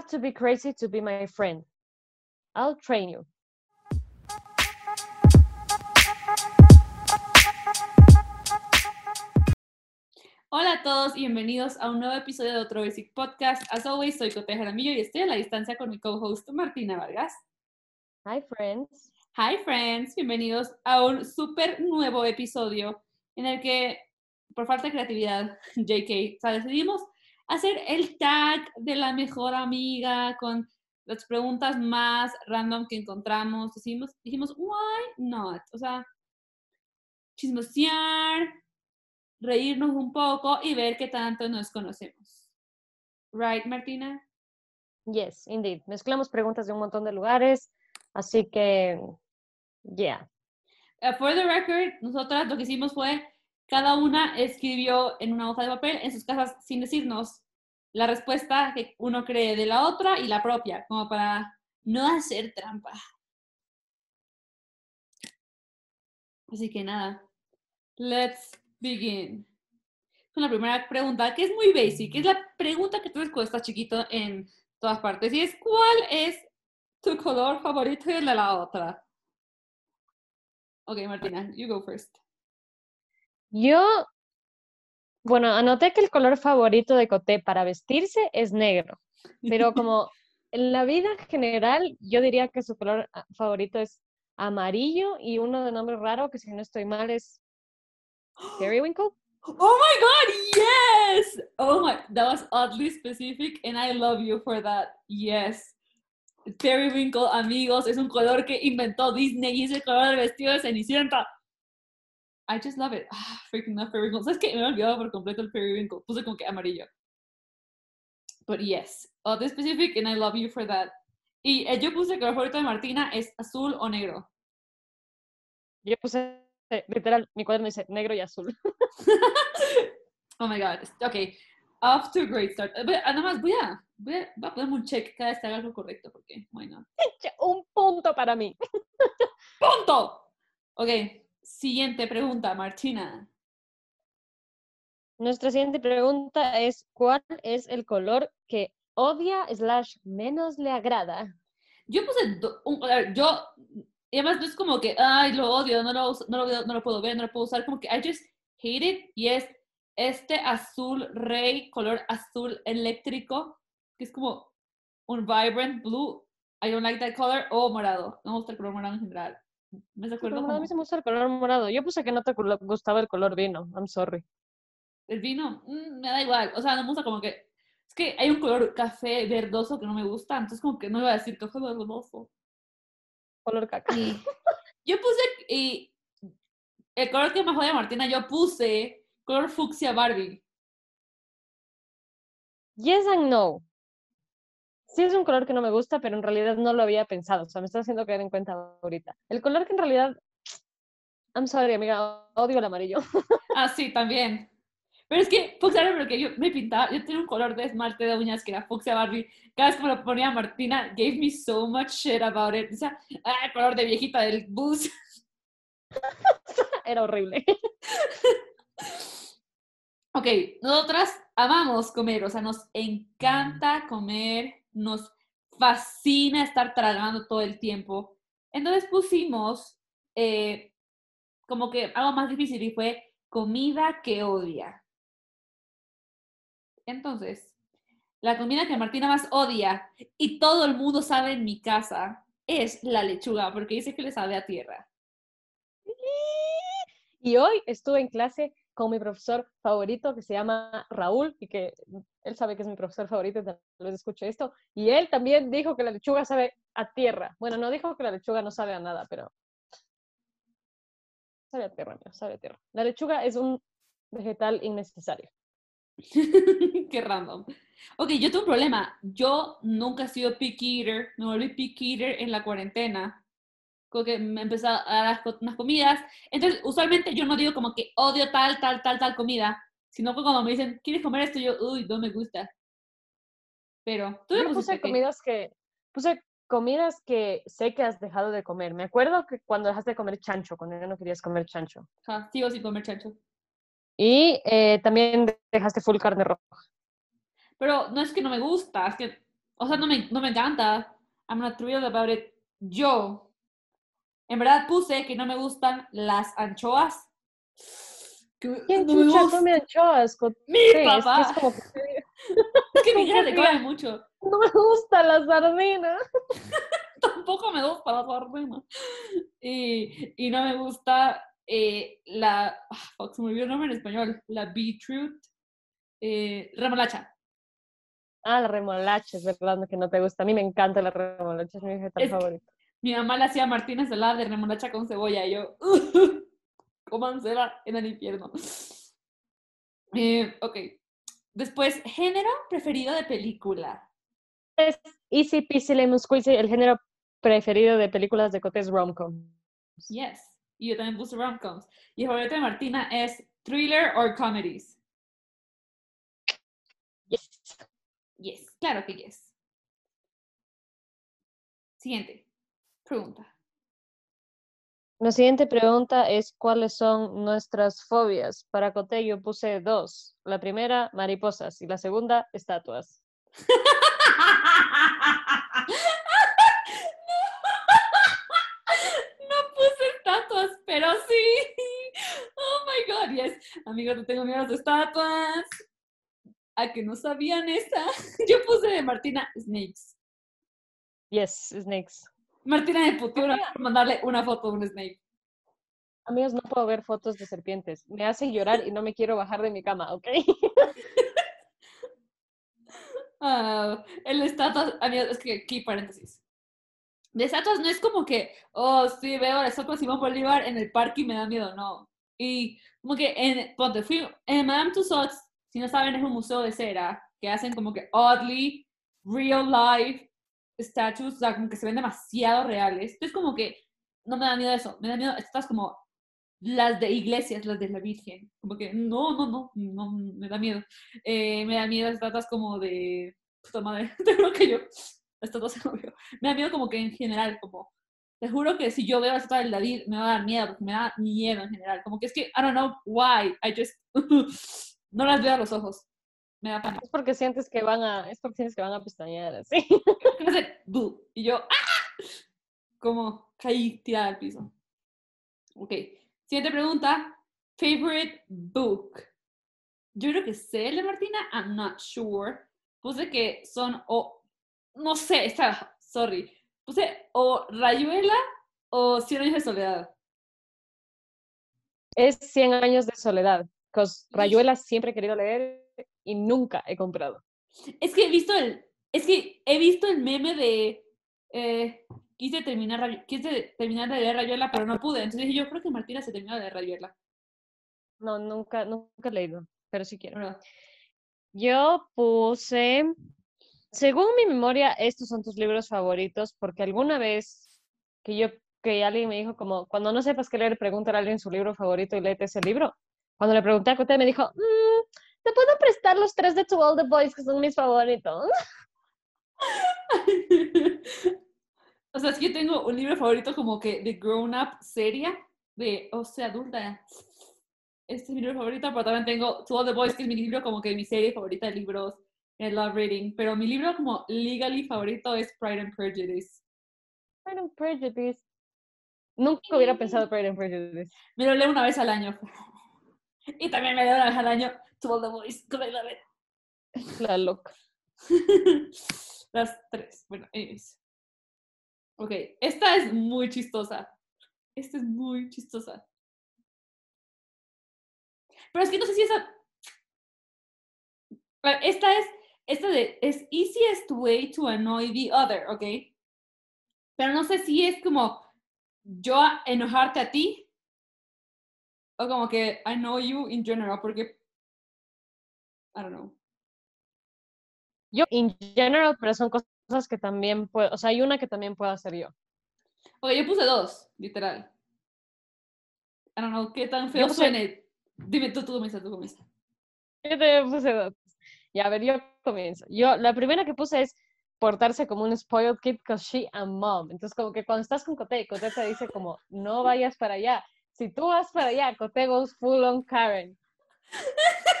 have to be crazy to be my friend. I'll train you. Hola a todos y bienvenidos a un nuevo episodio de otro Basic Podcast. As always, soy Cote Jaramillo y estoy a la distancia con mi co-host Martina Vargas. Hi, friends. Hi, friends. Bienvenidos a un súper nuevo episodio en el que, por falta de creatividad, JK, o sea, decidimos hacer el tag de la mejor amiga con las preguntas más random que encontramos. Dijimos, dijimos why not? O sea, chismosear, reírnos un poco y ver qué tanto nos conocemos. Right, Martina? Yes, indeed. Mezclamos preguntas de un montón de lugares, así que, yeah. Uh, for the record, nosotras lo que hicimos fue, cada una escribió en una hoja de papel en sus casas sin decirnos la respuesta que uno cree de la otra y la propia, como para no hacer trampa. Así que nada, let's begin. Con la primera pregunta, que es muy basic, es la pregunta que tú estás chiquito en todas partes, y es ¿cuál es tu color favorito de la otra? Ok, Martina, you go first. Yo, bueno, anoté que el color favorito de Coté para vestirse es negro, pero como en la vida general, yo diría que su color ah, favorito es amarillo y uno de nombre raro, que si no estoy mal es Periwinkle. Oh my god, yes! Oh my, that was oddly specific and I love you for that. Yes. Periwinkle, amigos, es un color que inventó Disney y es el color del vestido de Cenicienta. I just love it. Ah, freaking love periwinkle. ¿Sabes qué? Me he olvidado por completo el periwinkle. Puse como que amarillo. But yes, oddly specific and I love you for that. Y eh, yo puse que el favorito de Martina es azul o negro. Yo puse, literal, mi cuaderno dice negro y azul. oh my god. Ok. Off to a great start. Eh, voy- Además, voy a, voy a, voy a ponerme un check cada vez que haga algo correcto, porque why not? Un punto para mí. ¡Punto! Ok. Siguiente pregunta, Martina. Nuestra siguiente pregunta es, ¿cuál es el color que odia slash menos le agrada? Yo puse do- un, yo, y además no es como que, ay, lo odio, no lo, no, lo, no lo puedo ver, no lo puedo usar, como que I just hate it, y es este azul rey, color azul eléctrico, que es como un vibrant blue, I don't like that color, o morado, no me gusta el color morado en general. Me Sí, recuerdo pero a mí se me gusta el color morado. Yo puse que no te gustaba el color vino. I'm sorry. el vino, mm, me da igual, o sea, no me gusta como que, es que hay un color café verdoso que no me gusta, entonces como que no iba a decir café verdoso. Color caca. Y yo puse, y el color que más odia Martina, yo puse color fucsia Barbie. Yes and no. Sí es un color que no me gusta, pero en realidad no lo había pensado. O sea, me está haciendo caer en cuenta ahorita. El color que en realidad... I'm sorry, amiga. Odio el amarillo. Ah, sí, también. Pero es que fucsia Barbie, porque yo me pintaba, yo tenía un color de esmalte de uñas que era fucsia Barbie. Cada vez que me lo ponía Martina, gave me so much shit about it. O sea, ah, el color de viejita del bus. Era horrible. Ok, nosotras amamos comer, o sea, nos encanta comer, nos fascina estar tragando todo el tiempo. Entonces pusimos eh, como que algo más difícil y fue comida que odia. Entonces, la comida que Martina más odia y todo el mundo sabe en mi casa es la lechuga, porque dice que le sabe a tierra. Y hoy estuve en clase con mi profesor favorito que se llama Raúl y que él sabe que es mi profesor favorito, tal vez escuche esto. Y él también dijo que la lechuga sabe a tierra. Bueno, no dijo que la lechuga no sabe a nada, pero sabe a tierra, amigo, sabe a tierra. La lechuga es un vegetal innecesario. Qué random. Ok, yo tengo un problema. Yo nunca he sido picky eater. Me volví picky eater en la cuarentena. Como que me empecé a dar unas comidas. Entonces, usualmente yo no digo como que odio tal, tal, tal, tal comida. Sino que cuando me dicen, ¿quieres comer esto? Yo, uy, no me gusta. Pero, tú me Yo pusiste puse comidas que, puse comidas que sé que has dejado de comer. Me acuerdo que cuando dejaste de comer chancho, cuando ya no querías comer chancho. Ajá, sigo sin comer chancho. Y eh, también dejaste full carne roja. Pero no es que no me gusta, es que O sea, no me, no me encanta. I'm not thrilled about it. Yo, en verdad puse que no me gustan las anchoas. Que ¿Quién no me chucha gusta. come anchoas? Mi Es que papá. es como que- mi ¿Cómo hija se come mucho. no me gusta la sardina. Tampoco me gusta la sardina. Y, y no me gusta eh, la. fuck, se me olvidó el nombre en español. La beetroot. Eh, remolacha. Ah, la remolacha, es verdad que no te gusta. A mí me encanta la remolacha, es mi vegetal Es favorito. Mi mamá le hacía Martina ensalada de remolacha con cebolla. Y yo. Cómansela en el infierno. Eh, ok. Después, género preferido de película. Es Easy Peasy Lemon Squeezy, el género preferido de películas de Cote es rom-com. Yes. Y yo también puse rom-coms. Y el favorito de Martina es thriller or comedies. Yes. Yes, claro que yes. Siguiente pregunta. La siguiente pregunta es ¿cuáles son nuestras fobias? Para Cote yo puse dos. La primera, mariposas, y la segunda, estatuas. No puse estatuas, pero sí. Oh my god, yes. Amigos, no tengo miedo a las estatuas. A que no sabían esa. Yo puse de Martina Snakes. Yes, snakes. Martina vez por mandarle una foto de un snake. Amigos, no puedo ver fotos de serpientes. Me hacen llorar y no me quiero bajar de mi cama, ¿ok? Ah, el estatua, amigos, es que aquí paréntesis. De estatuas no es como que, oh, sí, veo la estatua de Simón Bolívar en el parque y me da miedo, no. Y como que en, ponte, fui, en Madame Tussauds, si no saben, es un museo de cera que hacen como que oddly, real life statues, o sea, como que se ven demasiado reales. Entonces como que no me da miedo eso, me da miedo estatuas como las de iglesias, las de la Virgen. Como que no, no, no, no, me da miedo. Eh, me da miedo estatuas como de, puta madre, te juro que yo, estatuas se me Me da miedo como que en general, como, te juro que si yo veo la estatua del David, me va a dar miedo, me da miedo en general. Como que es que, I don't know why, I just, no las veo a los ojos. Me da pánico. Es porque sientes que van a, es porque sientes que van a pestañear así. Y yo, ¡ah! Como caí tirada al piso. Ok. Siguiente pregunta. Favorite book. Yo creo que sé el de Martina. I'm not sure. Puse que son o. No sé, está. Sorry. Puse o Rayuela o Cien años de soledad. Es 100 años de soledad. Cos Rayuela siempre he querido leer y nunca he comprado. Es que he visto el. Es que he visto el meme de. eh, quise terminar quise terminar de leer Rayuela, pero no pude. Entonces dije, yo creo que Martina se terminó de leer Rayuela. No, nunca, nunca he leído, pero sí quiero. Pero- Yo puse, según mi memoria, estos son tus libros favoritos, porque alguna vez que yo, que alguien me dijo como, cuando no sepas qué leer, pregúntale a alguien su libro favorito y léete ese libro. Cuando le pregunté a Cote, me dijo, "Mm, te puedo prestar los tres de To All the Boys, que son mis favoritos. o sea, es que yo tengo un libro favorito como que de grown up seria, de, o sea, adulta. Este es mi libro favorito, pero también tengo To All the Boys, que es mi libro como que mi serie favorita de libros. I love reading. Pero mi libro como legally favorito es Pride and Prejudice. Pride and Prejudice. Nunca hubiera pensado Pride and Prejudice. Me lo leo una vez al año. Y también me leo una vez al año All the con la loca. Las tres. Bueno, anyways. Ok, esta es muy chistosa. Esta es muy chistosa. Pero es que no sé si esa. Esta es. Esta de. Es easiest way to annoy the other, ¿ok? Pero no sé si es como yo enojarte a ti. O como que I know you in general, porque. I don't know. Yo, in general, pero son cosas que también puedo, o sea, hay una que también puedo hacer yo. Ok, yo puse dos, literal. I don't know qué tan feo puse- suene. Dime tú, tú comienza, tú comienza. Yo también puse dos. Ya, a ver, yo comienzo. Yo, la primera que puse es portarse como un spoiled kid because she a mom. Entonces, como que cuando estás con Cote, Cote te dice como, no vayas para allá. Si tú vas para allá, Cote goes full on Karen.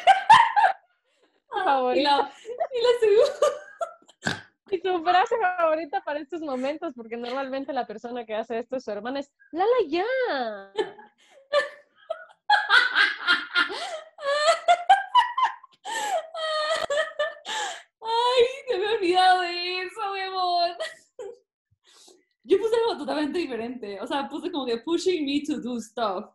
Y Favorita. la, y la segunda. Y su frase favorita para estos momentos, porque normalmente la persona que hace esto es su hermana, es Lala ya. Ay, se me he olvidado de eso, huevón. Yo puse algo totalmente diferente. O sea, puse como que pushing me to do stuff.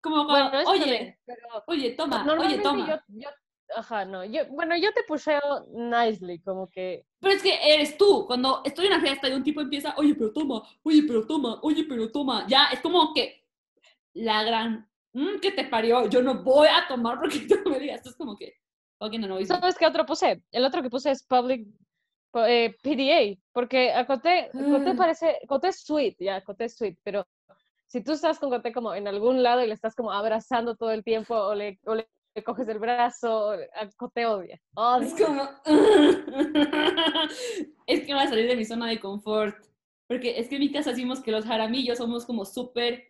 Como Bueno, eso oye, pero oye, toma, oye, toma. yo, yo, ajá, no, yo, bueno, yo te pusheo nicely, como que, Pero es que eres tú. Cuando estoy en una fiesta y un tipo empieza, oye, pero toma, oye, pero toma, oye, pero toma. Ya, es como que la gran mm, que te parió. Yo no voy a tomar porque tú me digas. Esto es como que, ok, no, no. ¿sabes qué otro puse? El otro que puse es public eh, PDA, porque a Coté, Coté Ah. parece, Coté es sweet, ya, Coté es sweet, pero si tú estás con Coté como en algún lado y le estás como abrazando todo el tiempo o le, o le coges el brazo, o- a Coté odia, odia. Es como. es que voy a salir de mi zona de confort. Porque es que en mi casa decimos que los jaramillos somos como súper.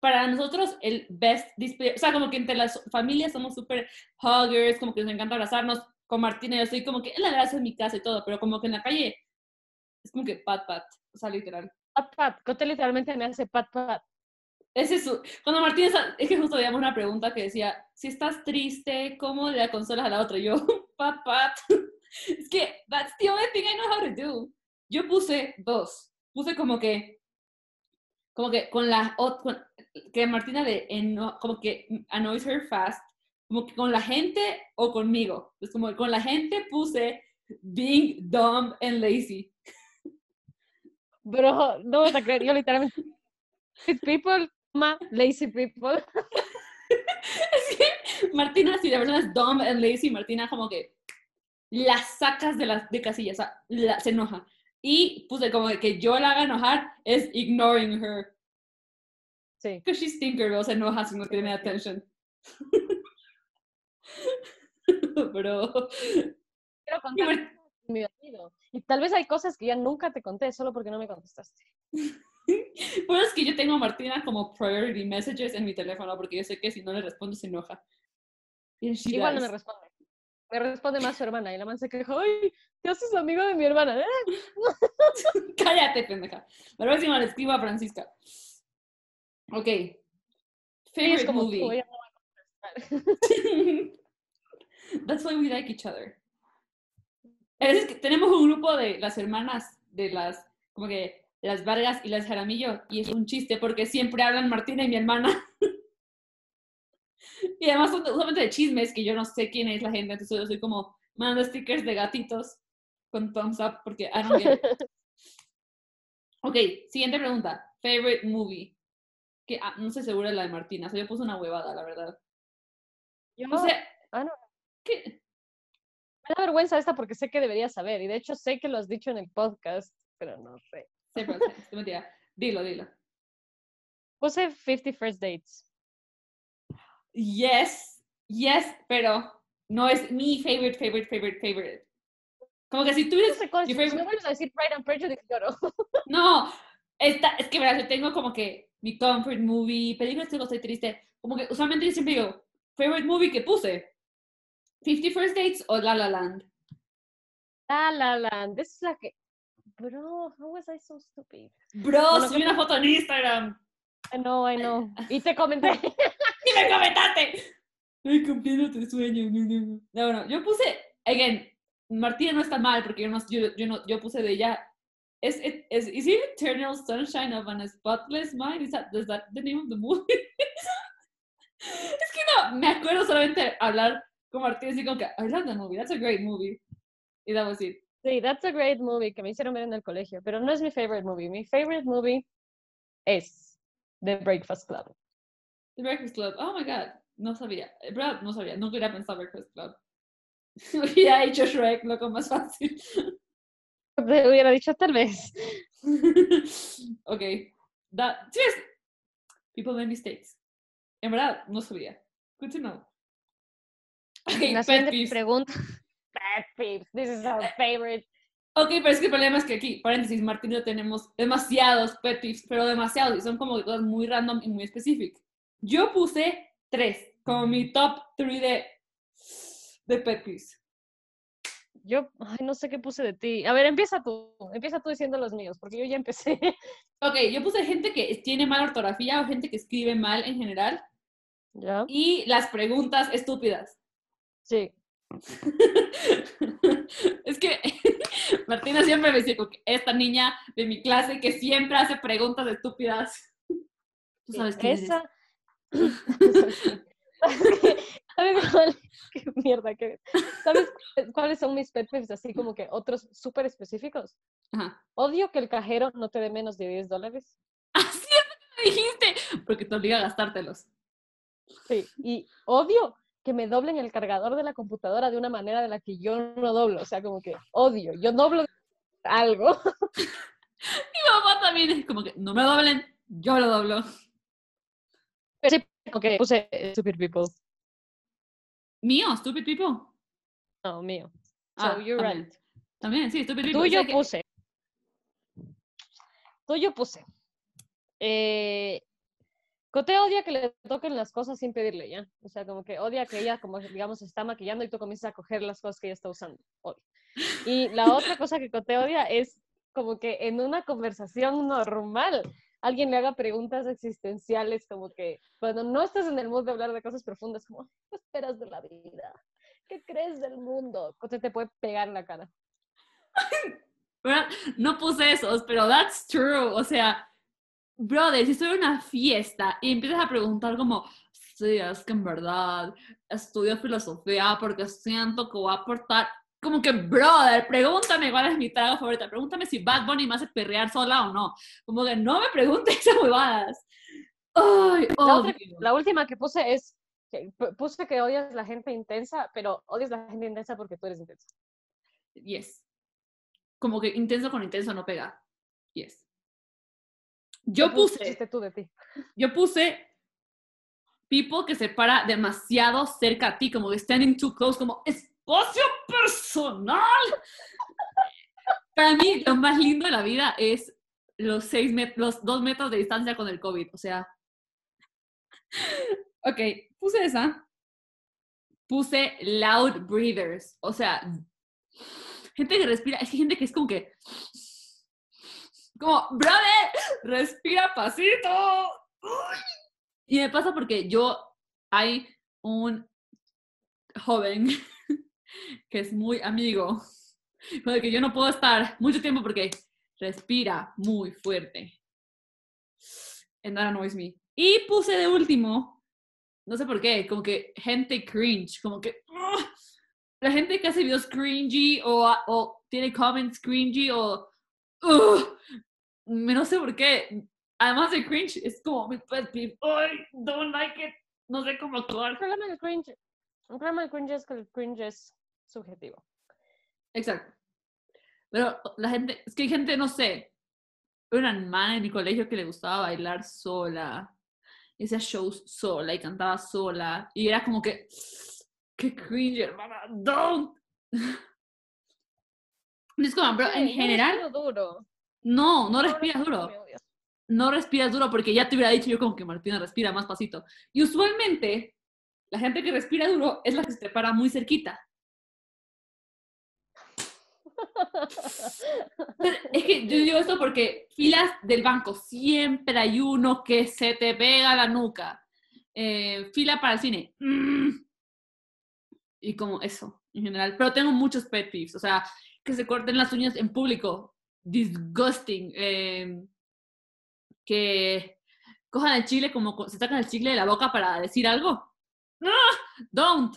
Para nosotros, el best display. O sea, como que entre las familias somos súper huggers, como que nos encanta abrazarnos. Con Martina, yo estoy como que él abraza en mi casa y todo, pero como que en la calle es como que pat pat. O sea, literal. Pat, pat, Coté literalmente me hace pat, pat. Ese es su- Cuando Martín está- es que justo veíamos una pregunta que decía, si estás triste, ¿cómo le consolas a la otra? Y yo, pat. Es que, that's the only thing I know how to do. Yo puse dos. Puse como que, como que con la, con- que Martina de, eno- como que annoys her fast, como que con la gente o conmigo. Es como con la gente puse being dumb and lazy. Bro, no vas a creer, yo literalmente, fit people, lazy people. Es que Martina, si la persona es dumb and lazy, Martina como que la sacas de las de casillas, o sea, la- se enoja. Y puse como que yo la haga enojar es ignoring her. Sí. Because she's Tinkerbell, se enoja si no tiene attention. Pero Quiero contar mi vestido. Y tal vez hay cosas que ya nunca te conté solo porque no me contestaste. pero es que yo tengo a Martina como priority messages en mi teléfono porque yo sé que si no le respondo se enoja. Igual no me responde. Me responde más su hermana y la man se queja, ¡ay! ¿Te haces amigo de mi hermana? Cállate, pendeja. La próxima le escribo a Francisca. Ok. Sí, es Favorite como tú, movie. ella no va a contestar. That's why we like each other. Es que tenemos un grupo de las hermanas de las, como que las Vargas y las Jaramillo, y es un chiste porque siempre hablan Martina y mi hermana. y además son usualmente de chismes que yo no sé quién es la gente, entonces yo soy como mandando stickers de gatitos con thumbs up porque I don't get it. Ok, siguiente pregunta. Favorite movie. Que ah, no estoy segura la de Martina, o sea, yo puse una huevada, la verdad. Yo, Puse, ah, no. ¿qué? Me da vergüenza esta porque sé que debería saber. Y de hecho sé que lo has dicho en el podcast, pero no sé. Siempre, es mentira. Dilo, dilo. Puse 50 First Dates. Yes, yes, pero no es mi favorite, favorite, favorite, favorite. Como que si tú No eres, si me favorite- vuelves a decir Pride and Prejudice, lloro. no, esta, es que verás, yo tengo como que mi comfort movie, películas que estoy triste, como que usualmente yo siempre digo, favorite movie que puse, 50 First Dates o La La Land. La La Land. Esa es la que... Bro, how was I so stupid? Bro, Bueno, subí ¿qué una foto en Instagram. I know, I know. Y te comenté. ¡Y me comentaste! Estoy cumpliendo tu sueño. No, no, yo puse, again, Martina no está mal porque yo no, yo, yo no, yo puse de ella. Es, es, es, is it Eternal Sunshine of an Spotless Mind? Is that, is that the name of the movie? es que no, me acuerdo solamente hablar con Martina así como que, I love that movie, that's a great movie. Y that was it. Sí, that's a great movie que me hicieron ver en el colegio, pero no es mi favorite movie. Mi favorite movie es The Breakfast Club. The Breakfast Club, oh my god, no sabía, bro, no sabía, nunca hubiera pensado Breakfast Club. Hubiera hecho Shrek, loco, más fácil. Te hubiera dicho tal vez. okay. That, es- People make mistakes. En verdad, no sabía. Good to know. Okay, pet pregunta. Pet peeves. This is our favorite. Ok, pero es que el problema es que aquí, paréntesis, Martín y yo tenemos demasiados pet peeves, pero demasiados, y son como cosas muy random y muy específicas. Yo puse tres, como mi top three de, de pet peeves. Yo, ay, no sé qué puse de ti. A ver, empieza tú. Empieza tú diciendo los míos, porque yo ya empecé. Ok, yo puse gente que tiene mala ortografía o gente que escribe mal en general. ¿Ya? Y las preguntas estúpidas. Sí. es que Martina siempre me dice esta niña de mi clase que siempre hace preguntas estúpidas. Tú sabes qué es. Esa. Qué mierda. ¿Sabes cuáles son mis pet peeves? Así como que otros súper específicos. Ajá. Odio que el cajero no te dé menos de 10 dólares. Así es lo que me dijiste, porque te obliga a gastártelos. Sí. Y odio que me doblen el cargador de la computadora de una manera de la que yo no doblo. O sea, como que odio. Yo doblo algo. Mi mamá también es como que no me doblen, yo lo doblo. Pero sí, ok, puse eh, Stupid People. Mío, stupid people. No, mío. So Ah, you're también. right. También, sí, stupid people. Tuyo O sea que- puse. Tuyo puse. Eh, Cote odia que le toquen las cosas sin pedirle, ¿ya? O sea, como que odia que ella, como digamos, está maquillando y tú comienzas a coger las cosas que ella está usando. Odia. Y la otra cosa que Cote odia es como que en una conversación normal alguien le haga preguntas existenciales, como que cuando no estás en el mood de hablar de cosas profundas, como, ¿qué esperas de la vida? ¿Qué crees del mundo? Cote te puede pegar en la cara. No puse esos, pero that's true. O sea, brother, si estoy en una fiesta y empiezas a preguntar como, sí, es que en verdad estudio filosofía porque siento que voy a aportar. Como que, brother, pregúntame cuál es mi trago favorita. Pregúntame si Bad Bunny me hace perrear sola o no. Como que no me preguntes esas huevadas. Ay, La, otra- la última que puse es, que pu- puse que odias la gente intensa, pero odias la gente intensa porque tú eres intensa. Yes. Como que intenso con intenso no pega. Yes. Yo ¿Qué puse. tú de ti? Yo puse people que se para demasiado cerca a ti, como standing too close, como espacio personal. Para mí, lo más lindo de la vida es los, seis los dos metros de distancia con el COVID. O sea. Ok, puse esa. Puse loud breathers. O sea, gente que respira. Es que gente que es como que. Como, brother, respira pasito. Y me pasa porque yo, hay un joven que es muy amigo, con el que yo no puedo estar mucho tiempo porque respira muy fuerte. And that annoys me. Y puse de último, no sé por qué, como que gente cringe, como que la gente que hace videos cringy o, o tiene comments cringy o no sé por qué. Además de cringe, es como mi pet peeve. Ay, don't like it. No sé cómo El actuar. problema del cringe, el problema del cringe es que el cringe es subjetivo. Exacto. Pero la gente, es que hay gente, no sé. Una hermana en mi colegio que le gustaba bailar sola. Y hacía shows sola y cantaba sola. Y era como que, qué cringe, hermana, don't. Es como, Sí, en general, duro. No, no respiras duro. no respiras duro porque ya te hubiera dicho yo como que Martina respira más pasito. Y usualmente la gente que respira duro es la que se te para muy cerquita. Pero Es que yo digo esto porque filas del banco siempre hay uno que se te pega la nuca. Eh, fila para el cine. mm, Y como eso, en general. Pero tengo muchos pet peeves. O sea, que se corten las uñas en público. Disgusting. Eh, que cojan el chile como co- se sacan el chicle de la boca para decir algo. ¡No! Don't.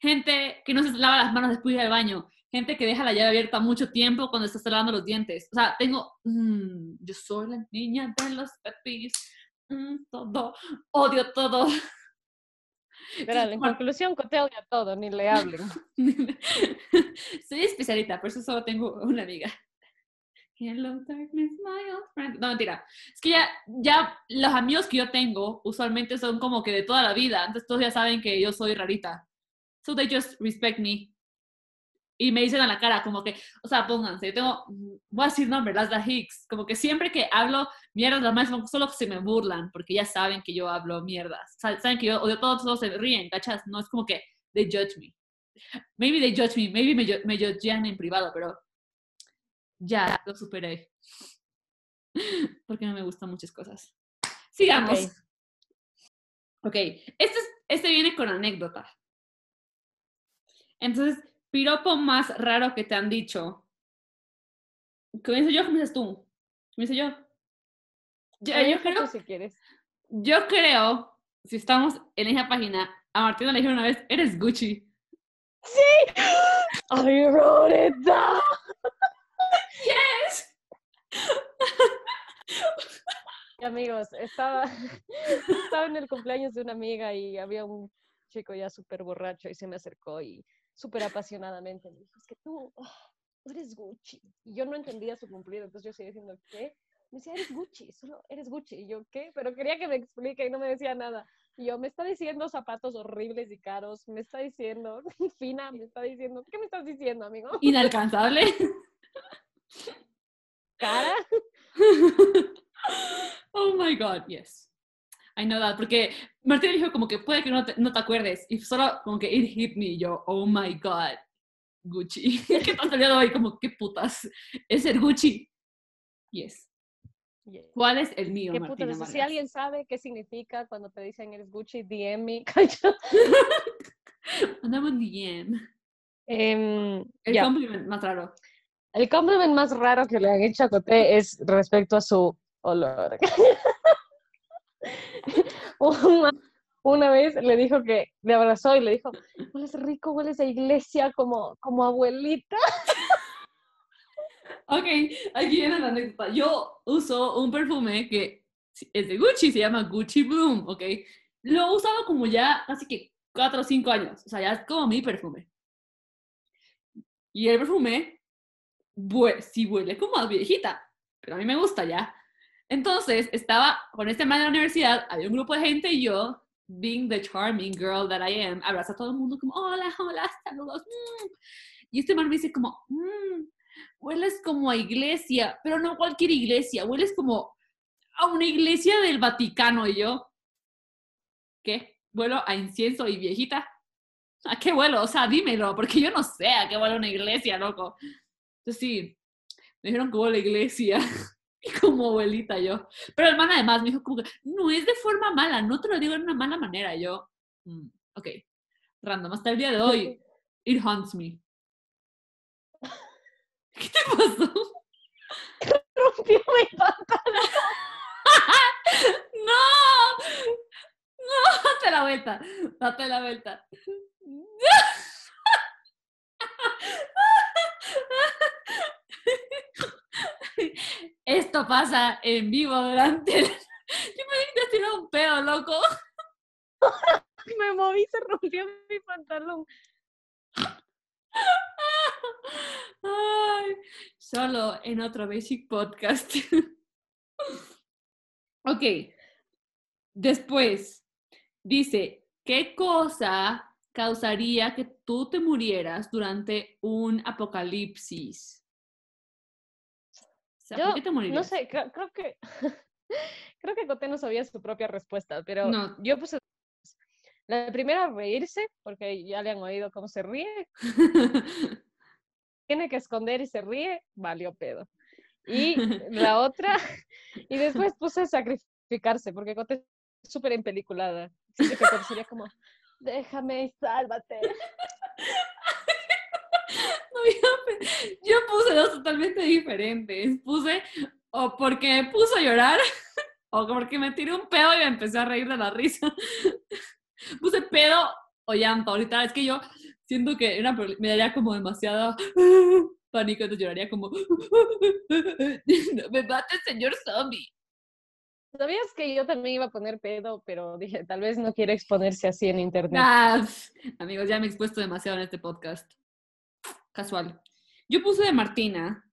Gente que no se lava las manos después de ir al baño. Gente que deja la llave abierta mucho tiempo cuando estás lavando los dientes. O sea, tengo. mm, yo soy la niña de los peeves. Mm, todo. Odio todo. Literal, en Bueno. conclusión, Cote odia todo, ni le hablen. Soy especialita, por eso solo tengo una amiga. Hello, darkness, my old friend. No, mentira. Es que ya, ya los amigos que yo tengo usualmente son como que de toda la vida. Entonces todos ya saben que yo soy rarita. So they just respect me. Y me dicen a la cara como que, o sea, pónganse, yo tengo, voy a decir nombres, las da Hicks. Como que siempre que hablo mierdas, las más solo se me burlan porque ya saben que yo hablo mierdas. O sea, saben que yo odio todo, todos se ríen, ¿cachas? No es como que they judge me. maybe they judge me, maybe me, me judgean en privado, pero ya lo superé. Porque no me gustan muchas cosas. Sigamos. Ok. Ok, este, es- este viene con anécdota. Entonces, piropo más raro que te han dicho. ¿Comienzo yo comienzas tú? ¿Comienzo yo? Yo, yo Comienza tú creo, si quieres. yo creo, si estamos en esa página, a Martina le dijeron una vez, eres Gucci. I wrote it down. Yes. Amigos, estaba, estaba en el cumpleaños de una amiga y había un chico ya súper borracho y se me acercó y súper apasionadamente me dijo, es que tú, ah, eres Gucci. Y yo no entendía su cumplido, entonces yo seguía diciendo, ¿qué? Me decía, eres Gucci, solo eres Gucci. Y yo, ¿qué? Pero quería que me explique y no me decía nada. Y yo, me está diciendo zapatos horribles y caros, me está diciendo fina, me está diciendo, ¿qué me estás diciendo, amigo? Inalcanzable. ¿Cara? oh my god, yes. I know that, porque Martina dijo como que puede que no te, no te acuerdes, y solo como que it hit me, y yo, oh my god, Gucci. ¿Qué día de hoy? Como, ¿qué putas? ¿Es el Gucci? Yes. Yeah. ¿Cuál es el mío, ¿Qué Martina putas? Si alguien sabe qué significa cuando te dicen eres Gucci, DM me. Andamos DM. Em, El ya. compliment más raro. El compliment más raro que le han hecho a Coté es respecto a su olor. una, vez le dijo que le abrazó y le dijo, hueles rico, hueles a iglesia como, como abuelita. Ok, aquí viene la anécdota. Yo uso un perfume que es de Gucci, se llama Gucci Bloom, ok. Lo he usado como ya casi que 4 o 5 años, o sea, ya es como mi perfume. Y el perfume, sí huele como a viejita, pero a mí me gusta ya. Entonces, estaba con este man en la universidad, había un grupo de gente y yo, being the charming girl that I am, abrazo a todo el mundo como, hola, hola, saludos. mm". Y este man me dice como, "Mm, hueles como a iglesia, pero no cualquier iglesia, hueles como a una iglesia del Vaticano. Y yo, ¿qué? ¿Vuelo a incienso y viejita? ¿A qué vuelo? O sea, dímelo, porque yo no sé a qué vuelo una iglesia, loco. Entonces sí, me dijeron que huele a iglesia. Y como abuelita yo. Pero el man además me dijo como que, no es de forma mala, no te lo digo de una mala manera. Yo, "Mm, ok, random, hasta el día de hoy, it haunts me. ¿Qué te pasó? Rompió mi pantalón. ¡No! ¡No! Date la vuelta. Date la vuelta. Esto pasa en vivo durante el... Yo me dije tirar un pedo, loco. Me moví, se rompió mi pantalón. Ay, solo en otro Basic Podcast. ok. Después, dice, ¿qué cosa causaría que tú te murieras durante un apocalipsis? Sea, ¿por Yo qué te no morirías? sé, creo, creo que creo que Coté no sabía su propia respuesta, pero No. yo puse la primera reírse, porque ya le han oído cómo se ríe, tiene que esconder y se ríe, valió pedo. Y la otra, y después puse sacrificarse, porque Coté es súper empeliculada. Así que Coté sería como, déjame y sálvate. Yo, puse dos totalmente diferentes. Puse o porque me puso a llorar o porque me tiré un pedo y me empecé a reír de la risa. Puse pedo o llanto. Ahorita es que yo siento que prob- me daría como demasiado pánico, entonces lloraría como me mata el señor zombie. ¿Sabías que yo también iba a poner pedo, pero dije, tal vez no quiere exponerse así en internet? Ah, amigos, ya me he expuesto demasiado en este podcast. Casual. Yo puse de Martina.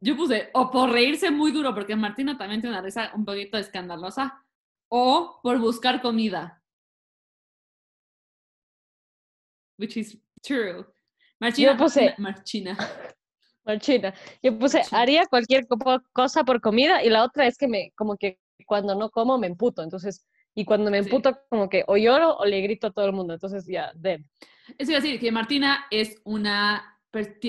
Yo puse o por reírse muy duro, porque Martina también tiene una risa un poquito escandalosa, o por buscar comida. Which is true. Marchina, puse- Marchina. Marchina. Yo puse, Marchina. haría cualquier co- cosa por comida y la otra es que me, como que cuando no como me emputo, entonces Y cuando me Sí. emputo, como que o lloro o le grito a todo el mundo. Entonces, ya, dead. Eso iba a decir que Martina es una.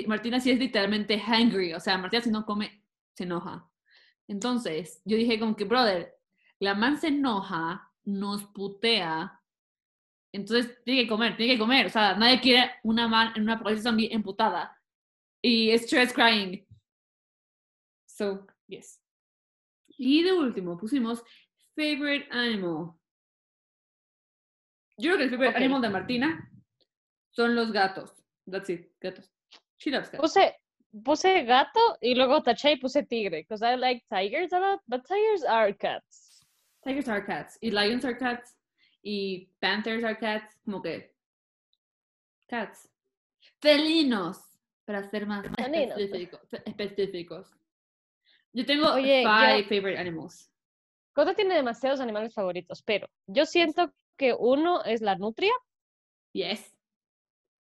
Martina sí es literalmente hangry. O sea, Martina si no come, se enoja. Entonces, yo dije como que, brother, la man se enoja, nos putea. Entonces, tiene que comer, tiene que comer. O sea, nadie quiere una man en una posición zombie emputada. Y stress crying. So, yes. Y de último, pusimos favorite animal. Yo creo que el favorite animal de Martina son los gatos. That's it, gatos. She loves cats. Puse, puse gato y luego taché y puse tigre. Because I like tigers a lot, but tigers are cats. Tigers are cats. Y lions are cats. Y panthers are cats. Como que. Cats. Felinos. Para ser más Felinos. específico- específicos. Yo tengo Oye, yo- five favorite animals. Tiene demasiados animales favoritos, pero yo siento que uno es la nutria Yes.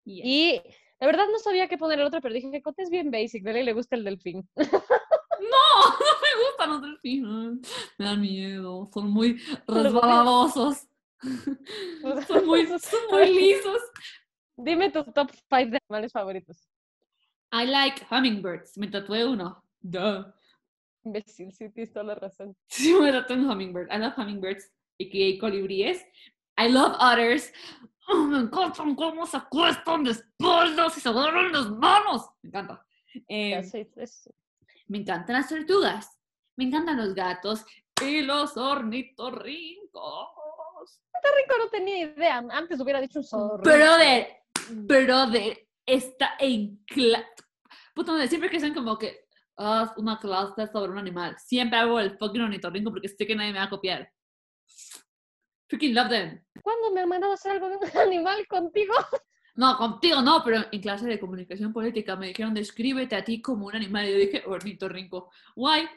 Y la verdad no sabía qué poner el otro, pero dije que Cote es bien basic, ¿verdad? Y le gusta el delfín. No, no me gustan los delfines. Me dan miedo. Son muy resbaladosos. Son muy, son muy lisos. Dime tu top 5 de animales favoritos. I like hummingbirds. Me tatué uno. Duh. Imbécil, sí, tienes toda la razón. Sí, me tatué un hummingbird. I love hummingbirds. Y colibríes. I love otters. Oh, me encantan cómo se acuestan de espaldas y se agarran las manos. Me encanta. Eh, Ya sé, es- me encantan las tortugas. Me encantan los gatos y los ornitorrincos. Rico no tenía idea. Antes hubiera dicho un zorro. Brother, brother, está en clase. Madre, siempre que dicen como que haz una clase sobre un animal, siempre hago el fucking ornitorrinco porque sé que nadie me va a copiar. Freaking love them. ¿Cuándo me han mandado a hacer algo de un animal contigo? No, contigo no, pero en clase de comunicación política me dijeron descríbete a ti como un animal. Y yo dije ornitorrinco. Why?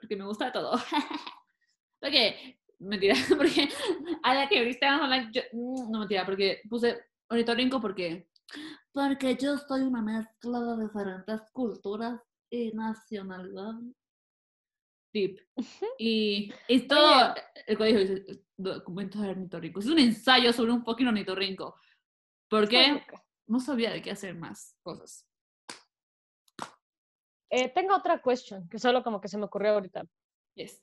Porque me gusta todo. porque, mentira, porque a la que hablar, yo- no mentira, porque puse ornitorrinco porque, porque yo soy una mezcla de diferentes culturas y nacionalidades. Deep. Y, y todo el colegio dice documentos de ornitorrinco. Es un ensayo sobre un fucking ornitorrinco. ¿Por qué? No sabía de qué hacer más cosas. Eh, tengo otra question que solo como que se me ocurrió ahorita. Yes.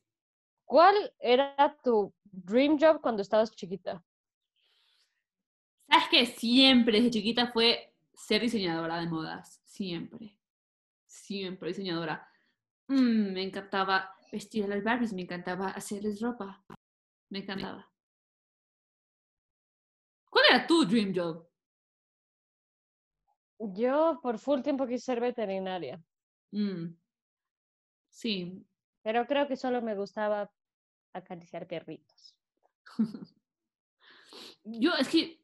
¿Cuál era tu dream job cuando estabas chiquita? ¿Sabes que siempre desde chiquita fue ser diseñadora de modas? Siempre. Siempre diseñadora. Mm, me encantaba vestir a las Barbies, me encantaba hacerles ropa. Me encantaba. ¿Cuál era tu dream job? Yo por full tiempo quise ser veterinaria, Mm. Sí. pero creo que solo me gustaba acariciar perritos. Yo es que.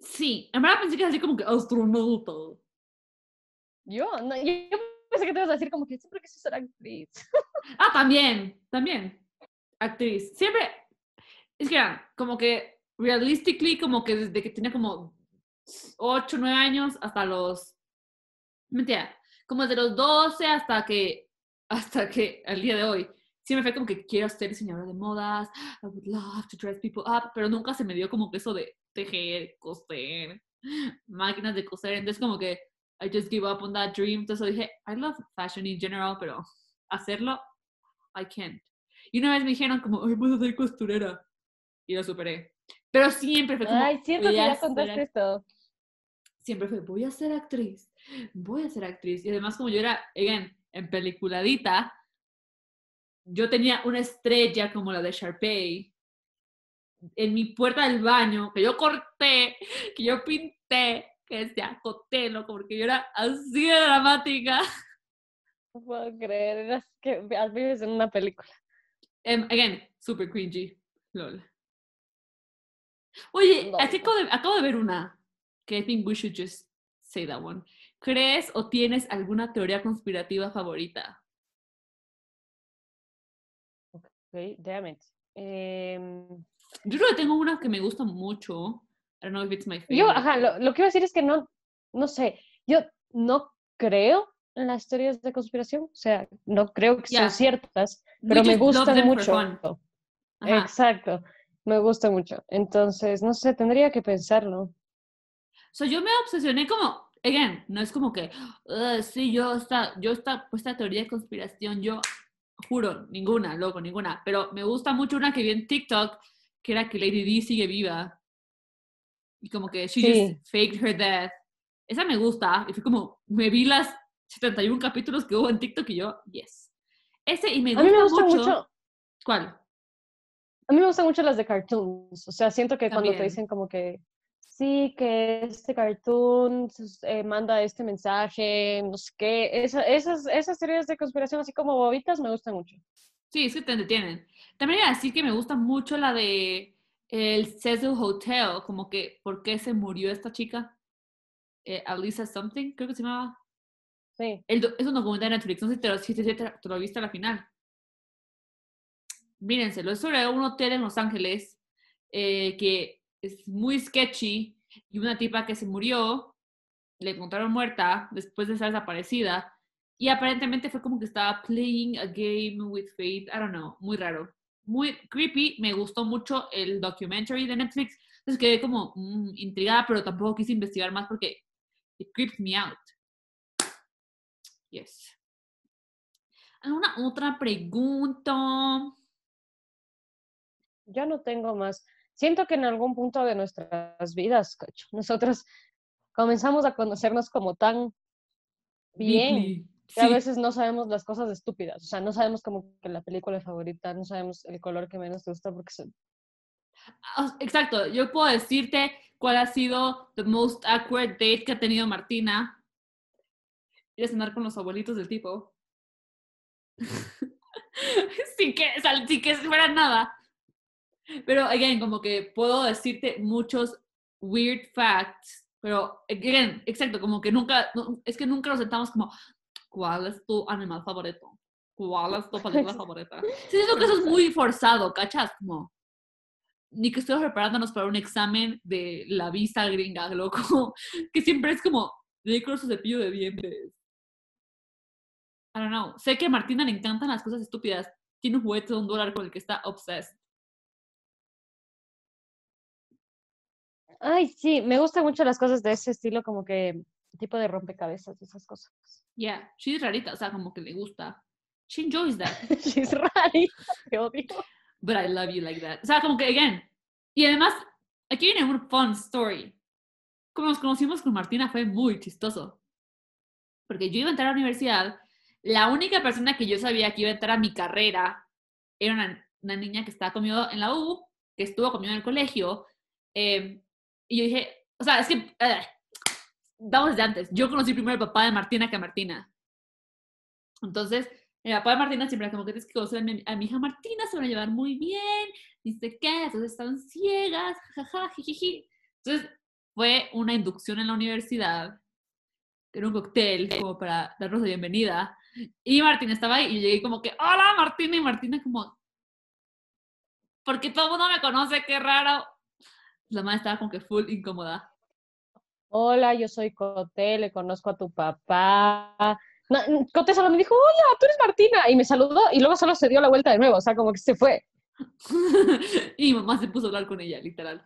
Sí. En verdad pensé que era así como que astronauta. Yo, no, yo, pensé que te ibas a decir como que siempre quise ser actriz. Ah, también, también. Actriz. Siempre, es que como que, realistically, como que desde que tenía como 8, 9 años hasta los, mentira, como desde los 12 hasta que, hasta que, al día de hoy, siempre fue como que quiero ser diseñadora de modas, I would love to dress people up, pero nunca se me dio como que eso de tejer, coser, máquinas de coser, entonces como que I just give up on that dream, entonces dije, I love fashion in general, pero hacerlo, I can't. Y una vez me dijeron como, ay, vas a ser costurera. Y lo superé. Pero siempre fue como, Ay, siento que ya contaste esto. Siempre fue, voy a ser actriz. Voy a ser actriz. Y además como yo era, again, en peliculadita, yo tenía una estrella como la de Sharpay en mi puerta del baño, que yo corté, que yo pinté, que decía Cotelo, porque yo era así de dramática. No puedo creer, eras que vives en una película. Em, again, super cringy. Lol. Oye, de, acabo de ver una que I think we should just say that one. ¿Crees o tienes alguna teoría conspirativa favorita? Ok, damn it. Em, Yo creo que tengo una que me gusta mucho. I don't know if it's my favorite. yo, ajá, lo, lo que iba a decir es que no, no sé, yo no creo en las teorías de conspiración, o sea, no creo que sean ciertas, pero me gustan mucho. Exacto. me gusta mucho. Entonces, no sé, tendría que pensarlo. So, yo me obsesioné como, again, no es como que, "Ugh, sí, yo esta, yo esta, pues, esta teoría de conspiración, yo juro, ninguna, loco, ninguna. Pero me gusta mucho una que vi en TikTok, que era que Lady D sigue viva. Y como que she Sí. just faked her death. Esa me gusta. Y fue como, me vi las 71 capítulos que hubo en TikTok y yo, yes. Ese, y me A gusta, mí me gustan mucho. mucho, ¿Cuál? a mí me gustan mucho las de cartoons. O sea, siento que cuando te También. dicen como que sí, que este cartoon eh, manda este mensaje, no sé qué, esa- esas, esas teorías de conspiración así como bobitas me gustan mucho. Sí, es que te entretienen. También iba a decir que me gusta mucho la de el Cecil Hotel, como que por qué se murió esta chica. Eh, Alisa Something, creo que se llamaba. Sí. El es un documental de Netflix, no sé si te lo, si te- si te- te lo viste a la final. Mírenselo, es sobre un hotel en Los Ángeles eh, que es muy sketchy y una tipa que se murió, le encontraron muerta después de estar desaparecida y aparentemente fue como que estaba playing a game with fate, I don't know, muy raro. Muy creepy, me gustó mucho el documentary de Netflix, entonces quedé como mm, intrigada, pero tampoco quise investigar más porque it creeps me out. Yes. ¿Alguna otra pregunta? Yo no tengo más. Siento que en algún punto de nuestras vidas, cacho, nosotros comenzamos a conocernos como tan bien Que a Sí. veces no sabemos las cosas estúpidas. O sea, no sabemos como que la película favorita, no sabemos el color que menos te gusta porque son... Ah, Exacto, yo puedo decirte cuál ha sido the most awkward date que ha tenido Martina. Ir a cenar con los abuelitos del tipo. sin, que, sal- sin que fuera nada. Pero, again, como que puedo decirte muchos weird facts. Pero, again, exacto, como que nunca, es que nunca nos sentamos como, ¿cuál es tu animal favorito? ¿Cuál es tu película favorita? Sí, siento que eso es muy forzado, ¿cachas? Como, ni que estemos preparándonos para un examen de la visa gringa, loco, que siempre es como, de con su cepillo de dientes. I don't know. Sé que a Martina le encantan las cosas estúpidas. Tiene un juguete de un dólar con el que está obsessed. Ay, sí, me gustan mucho las cosas de ese estilo, como que tipo de rompecabezas, esas cosas. Yeah, she's rarita, o sea, como que le gusta. She enjoys that, She's rarita, te odio. but I love you like that. O sea, como que, again. Y además, aquí viene un fun story. Como nos conocimos con Martina fue muy chistoso. Porque yo iba a entrar a la universidad, la única persona que yo sabía que iba a entrar a mi carrera era una, una niña que estaba conmigo en la U, que estuvo conmigo en el colegio. eh, y yo dije, o sea, es que, eh, vamos desde antes. Yo conocí primero al papá de Martina que a Martina. Entonces, el papá de Martina siempre era como que tienes que conocer a mi, a mi hija Martina, se van a llevar muy bien, dice qué, entonces están ciegas, jajaja, jijiji. Entonces, fue una inducción en la universidad, era un cóctel como para darnos la bienvenida. Y Martina estaba ahí y yo llegué como que, hola Martina, y Martina como, porque todo el mundo me conoce, qué raro. La madre estaba como que full incómoda. Hola, yo soy Coté, le conozco a tu papá. No, Coté solo me dijo, hola, tú eres Martina, y me saludó, y luego solo se dio la vuelta de nuevo, o sea, como que se fue. y mamá se puso a hablar con ella, literal.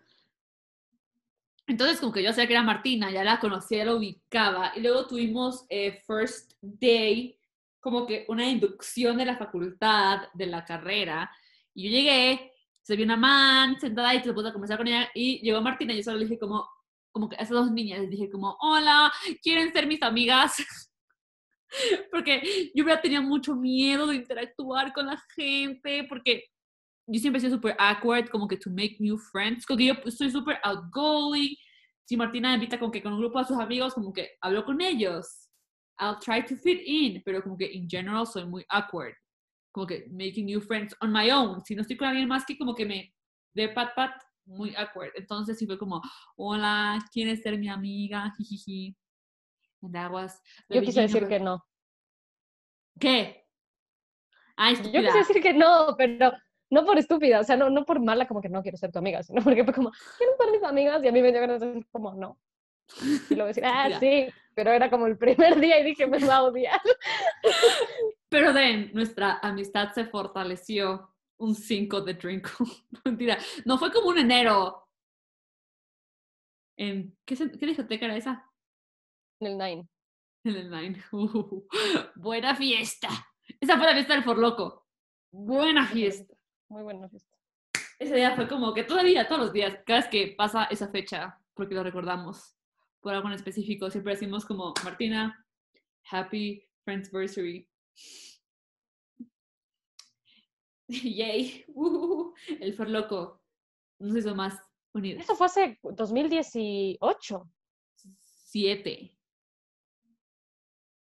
Entonces, como que yo sabía que era Martina, ya la conocía, ya la ubicaba. Y luego tuvimos eh, First Day, como que una inducción de la facultad, de la carrera. Y yo llegué, se vio una man sentada y se puso a conversar con ella. Y llegó Martina y yo solo le dije como, como que a esas dos niñas les dije como, hola, ¿quieren ser mis amigas? porque yo hubiera tenido mucho miedo de interactuar con la gente, porque yo siempre he sido súper awkward, como que to make new friends, como que yo soy súper outgoing. Si Martina me invita como que con un grupo de sus amigos, como que hablo con ellos. I'll try to fit in, pero como que in general soy muy awkward. Como que making new friends on my own. Si no estoy con alguien más que como que me de pat pat, muy awkward. Entonces sí fue como, hola, ¿quieres ser mi amiga? Jijiji. And that was Yo quise decir que no. ¿Qué? Ay, Yo quise decir que no, pero no por estúpida, o sea, no, no por mala, como que no quiero ser tu amiga, sino porque fue como, quiero ser mis amigas, y a mí me dio ganas de decir como, no. Y luego decir, ah, sí, pero era como el primer día y dije, me va a odiar. Pero de nuestra amistad se fortaleció un 5 de drink. Mentira. No, fue como un enero. En, ¿qué, se- ¿Qué discoteca era esa? En el Nine. En el Nine. Uh, buena fiesta. Esa fue la fiesta del Forloco. Buena fiesta. Muy buena fiesta. Ese día fue como que todavía, todos los días, cada vez que pasa esa fecha, porque lo recordamos por algo en específico, siempre decimos como, Martina, happy Friendsversary. Yay. Uh, el Forloco nos hizo más unidos. Eso fue hace 2018. Siete.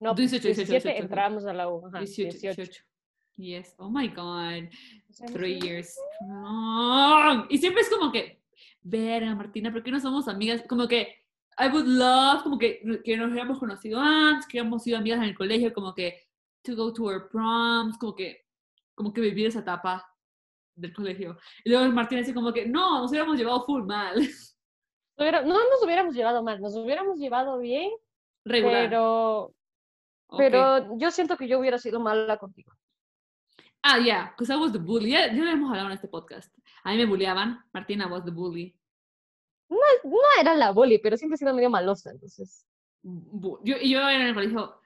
No, 18, 18, 17 18. entramos a la U. Ajá, 18, 18. 18. Yes. Oh my God. Three years. Y siempre es como que, verga, Martina, ¿por qué no somos amigas? Como que, I would love, como que, que nos habíamos conocido antes, que habíamos sido amigas en el colegio, como que, to go to our proms, como que, como que vivir esa etapa del colegio. Y luego Martina dice como que, no, nos hubiéramos llevado full mal. No nos hubiéramos llevado mal, nos hubiéramos llevado bien, Regular. pero, pero yo siento que yo hubiera sido mala contigo. Ah, yeah, because I was the bully. Ya, ya lo hemos hablado en este podcast. A mí me bulleaban. Martina was the bully. No era la bully, pero siempre he sido medio malosa, entonces. Yo, yo en el colegio,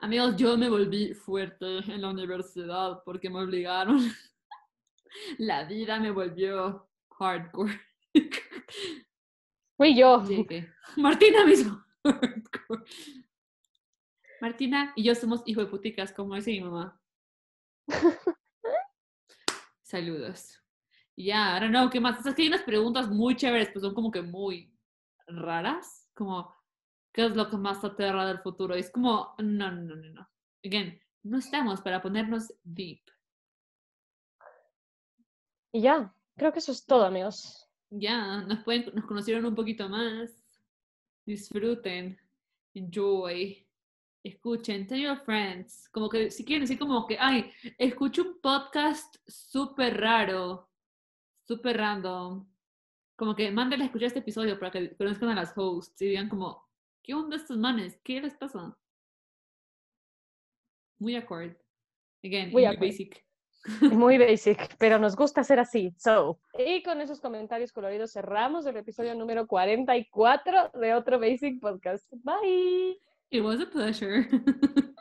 amigos, yo me volví fuerte en la universidad porque me obligaron. La vida me volvió hardcore. Fui yo. Martina mismo. hardcore. Martina y yo somos hijo de puticas, como dice mi mamá. Saludos. Ya, don't know, ¿qué más? Es que hay unas preguntas muy chéveres, pues son como que muy raras. Como, ¿qué es lo que más te aterra del futuro? Y es como, no, no, no, no. Again, no estamos para ponernos deep. Y ya, creo que eso es todo, amigos. Ya, nos, pueden, nos conocieron un poquito más. Disfruten. Enjoy. Escuchen. Tell your friends. Como que si quieren decir como que, ay, escucho un podcast súper raro. Súper random. Como que mándenle a escuchar este episodio para que conozcan a las hosts y digan como, ¿qué onda estos manes? ¿Qué les pasa? Muy awkward. Again, Muy basic. Muy basic, pero nos gusta ser así. So. Y con esos comentarios coloridos cerramos el episodio número 44 de otro Basic Podcast. Bye. It was a pleasure.